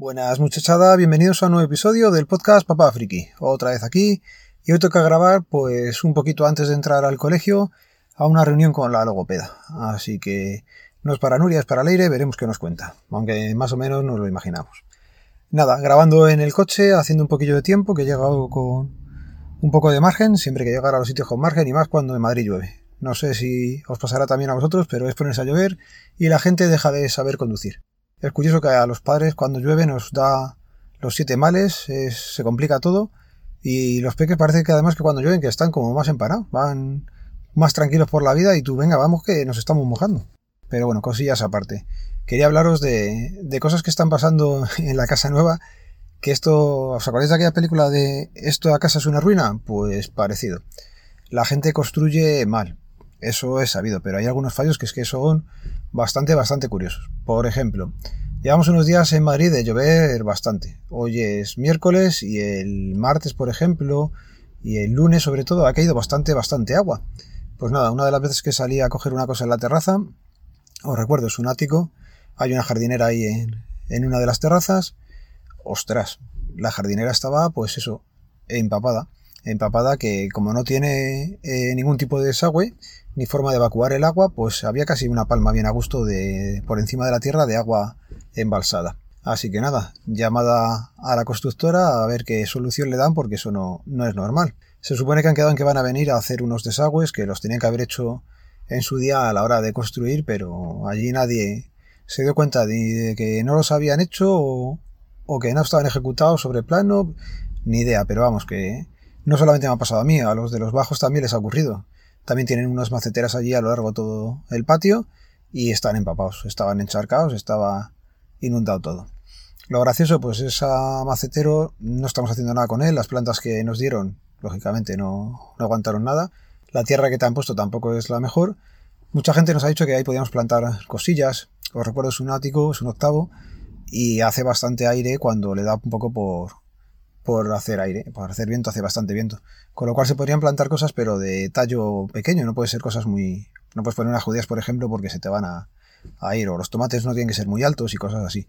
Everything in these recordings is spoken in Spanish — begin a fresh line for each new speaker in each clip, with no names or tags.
Buenas muchachada, bienvenidos a un nuevo episodio del podcast Papá Friki. Otra vez aquí y hoy toca grabar pues un poquito antes de entrar al colegio a una reunión con la logopeda. Así que no es para Nuria, es para Leire, veremos qué nos cuenta, aunque más o menos nos lo imaginamos. Nada, grabando en el coche, haciendo un poquillo de tiempo, que he llegado con un poco de margen, siempre que llegar a los sitios con margen y más cuando en Madrid llueve. No sé si os pasará también a vosotros, pero es ponerse a llover y la gente deja de saber conducir. Es curioso que a los padres cuando llueve nos da los siete males, se complica todo y los peques parece que además que cuando llueven que están como más emparados, van más tranquilos por la vida y tú venga, vamos que nos estamos mojando. Pero bueno, cosillas aparte. Quería hablaros de, de cosas que están pasando en la casa nueva que esto, ¿os acordáis de aquella película de Esto a casa es una ruina? Pues parecido. La gente construye mal, eso es sabido, pero hay algunos fallos que es que son bastante, bastante curiosos. Por ejemplo, llevamos unos días en Madrid de llover bastante. Hoy es miércoles y el martes, por ejemplo, y el lunes sobre todo, ha caído bastante, bastante agua. Pues nada, una de las veces que salí a coger una cosa en la terraza, os recuerdo, es un ático, hay una jardinera ahí en, una de las terrazas, ostras, la jardinera estaba, pues eso, empapada. Empapada que como no tiene eh, ningún tipo de desagüe ni forma de evacuar el agua, pues había casi una palma bien a gusto de por encima de la tierra de agua embalsada. Así que nada, llamada a la constructora a ver qué solución le dan porque eso no, no es normal. Se supone que han quedado en que van a venir a hacer unos desagües que los tenían que haber hecho en su día a la hora de construir, pero allí nadie se dio cuenta de, que no los habían hecho o, o que no estaban ejecutados sobre plano, ni idea, pero vamos, que no solamente me ha pasado a mí, a los de los bajos también les ha ocurrido. También tienen unas maceteras allí a lo largo de todo el patio y están empapados, estaban encharcados, estaba inundado todo. Lo gracioso, pues esa macetero no estamos haciendo nada con él, las plantas que nos dieron, lógicamente, no, no aguantaron nada. La tierra que te han puesto tampoco es la mejor. Mucha gente nos ha dicho que ahí podíamos plantar cosillas. Os recuerdo, es un ático, es un octavo, y hace bastante aire cuando le da un poco por, por hacer aire, por hacer viento, hace bastante viento. Con lo cual se podrían plantar cosas, pero de tallo pequeño, no puede ser cosas muy. No puedes poner unas judías, por ejemplo, porque se te van a, a, ir, o los tomates no tienen que ser muy altos y cosas así.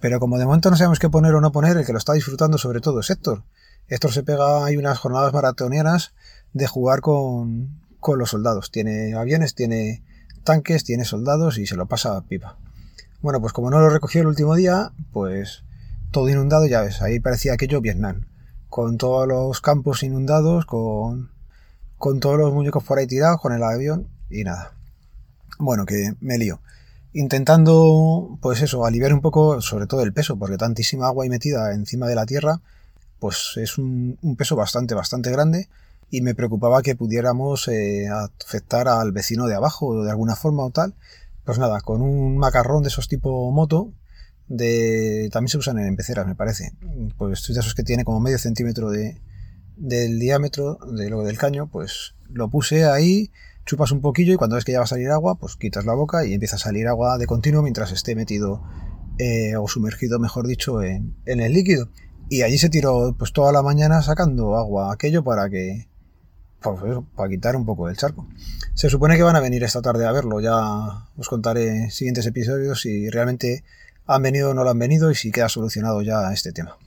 Pero como de momento no sabemos qué poner o no poner, el que lo está disfrutando sobre todo es Héctor. Héctor se pega, hay unas jornadas maratonianas de jugar con, con los soldados. Tiene aviones, tiene tanques, tiene soldados y se lo pasa a pipa. Bueno, pues como no lo recogió el último día, pues todo inundado, ya ves, ahí parecía aquello Vietnam, con todos los campos inundados, con, con todos los muñecos por ahí tirados, con el avión y nada. Bueno, que me lío. Intentando, pues eso, aliviar un poco, sobre todo el peso, porque tantísima agua ahí metida encima de la tierra, pues es un, peso bastante, bastante grande y me preocupaba que pudiéramos eh, afectar al vecino de abajo de alguna forma o tal pues nada, con un macarrón de esos tipo moto, de también se usan en peceras, me parece. Pues de esos que tiene como medio centímetro de, del diámetro de lo del caño, pues lo puse ahí, chupas un poquillo y cuando ves que ya va a salir agua, pues quitas la boca y empieza a salir agua de continuo mientras esté metido eh, o sumergido, mejor dicho, en, en, el líquido. Y allí se tiró pues toda la mañana sacando agua aquello para que pues, para quitar un poco el charco. Se supone que van a venir esta tarde a verlo, ya os contaré siguientes episodios si realmente han venido o no lo han venido y si queda solucionado ya este tema.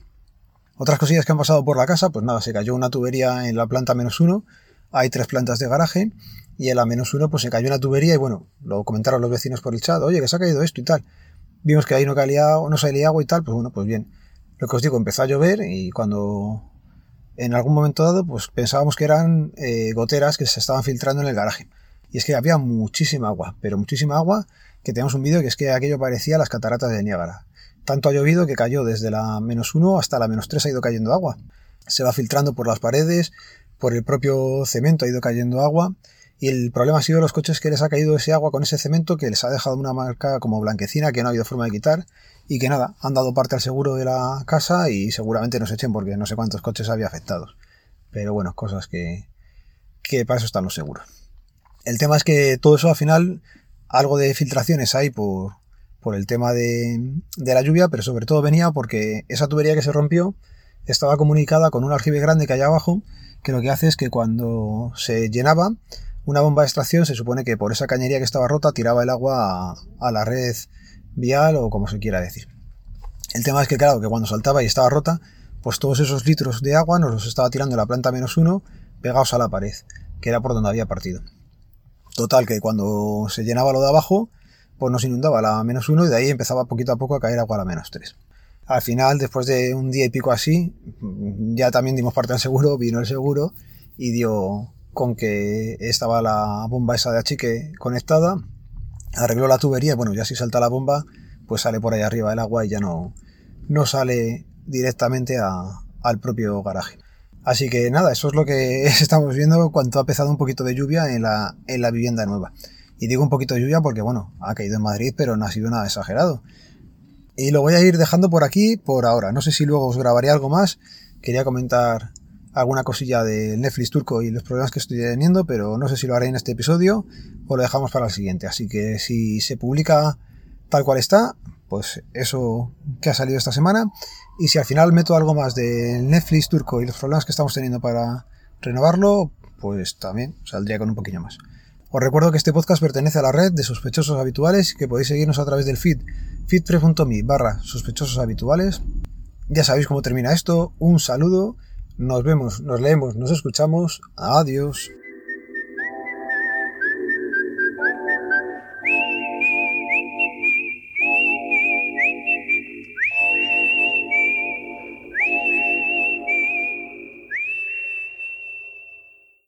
Otras cosillas que han pasado por la casa, pues nada, se cayó una tubería en la planta menos uno, hay tres plantas de garaje y en la menos uno pues se cayó una tubería y bueno, lo comentaron los vecinos por el chat, oye, que se ha caído esto y tal. Vimos que ahí no, calía, no salía agua y tal, pues bueno, pues bien. Lo que os digo, empezó a llover y cuando en algún momento dado, pues pensábamos que eran eh, goteras que se estaban filtrando en el garaje. Y es que había muchísima agua, pero muchísima agua, que tenemos un vídeo que es que aquello parecía las cataratas de Niágara. Tanto ha llovido que cayó desde la menos 1 hasta la menos 3 ha ido cayendo agua. Se va filtrando por las paredes, por el propio cemento ha ido cayendo agua. Y el problema ha sido los coches que les ha caído ese agua con ese cemento que les ha dejado una marca como blanquecina que no ha habido forma de quitar y que nada, han dado parte al seguro de la casa y seguramente nos echen porque no sé cuántos coches había afectados. Pero bueno, cosas que, que para eso están los seguros. El tema es que todo eso al final, algo de filtraciones hay por, por el tema de, de la lluvia, pero sobre todo venía porque esa tubería que se rompió estaba comunicada con un aljibe grande que hay abajo, que lo que hace es que cuando se llenaba, una bomba de extracción se supone que por esa cañería que estaba rota tiraba el agua a, la red vial o como se quiera decir. El tema es que, claro, que cuando saltaba y estaba rota, pues todos esos litros de agua nos los estaba tirando la planta menos uno pegados a la pared, que era por donde había partido. Total, que cuando se llenaba lo de abajo, pues nos inundaba la menos uno y de ahí empezaba poquito a poco a caer agua a la menos tres. Al final, después de un día y pico así, ya también dimos parte al seguro, vino el seguro y dio con que estaba la bomba esa de achique conectada, arregló la tubería bueno, ya si salta la bomba, pues sale por ahí arriba el agua y ya no, no sale directamente al propio garaje. Así que nada, eso es lo que estamos viendo cuando ha empezado un poquito de lluvia en la, en la vivienda nueva. Y digo un poquito de lluvia porque, bueno, ha caído en Madrid, pero no ha sido nada exagerado. Y lo voy a ir dejando por aquí por ahora. No sé si luego os grabaré algo más. Quería comentar alguna cosilla de Netflix turco y los problemas que estoy teniendo, pero no sé si lo haré en este episodio o lo dejamos para el siguiente. Así que si se publica tal cual está, pues eso que ha salido esta semana. Y si al final meto algo más de Netflix turco y los problemas que estamos teniendo para renovarlo, pues también saldría con un poquillo más. Os recuerdo que este podcast pertenece a la red de sospechosos habituales y que podéis seguirnos a través del feed feedpre.me barra sospechosos habituales. Ya sabéis cómo termina esto. Un saludo. Nos vemos, nos leemos, nos escuchamos. Adiós.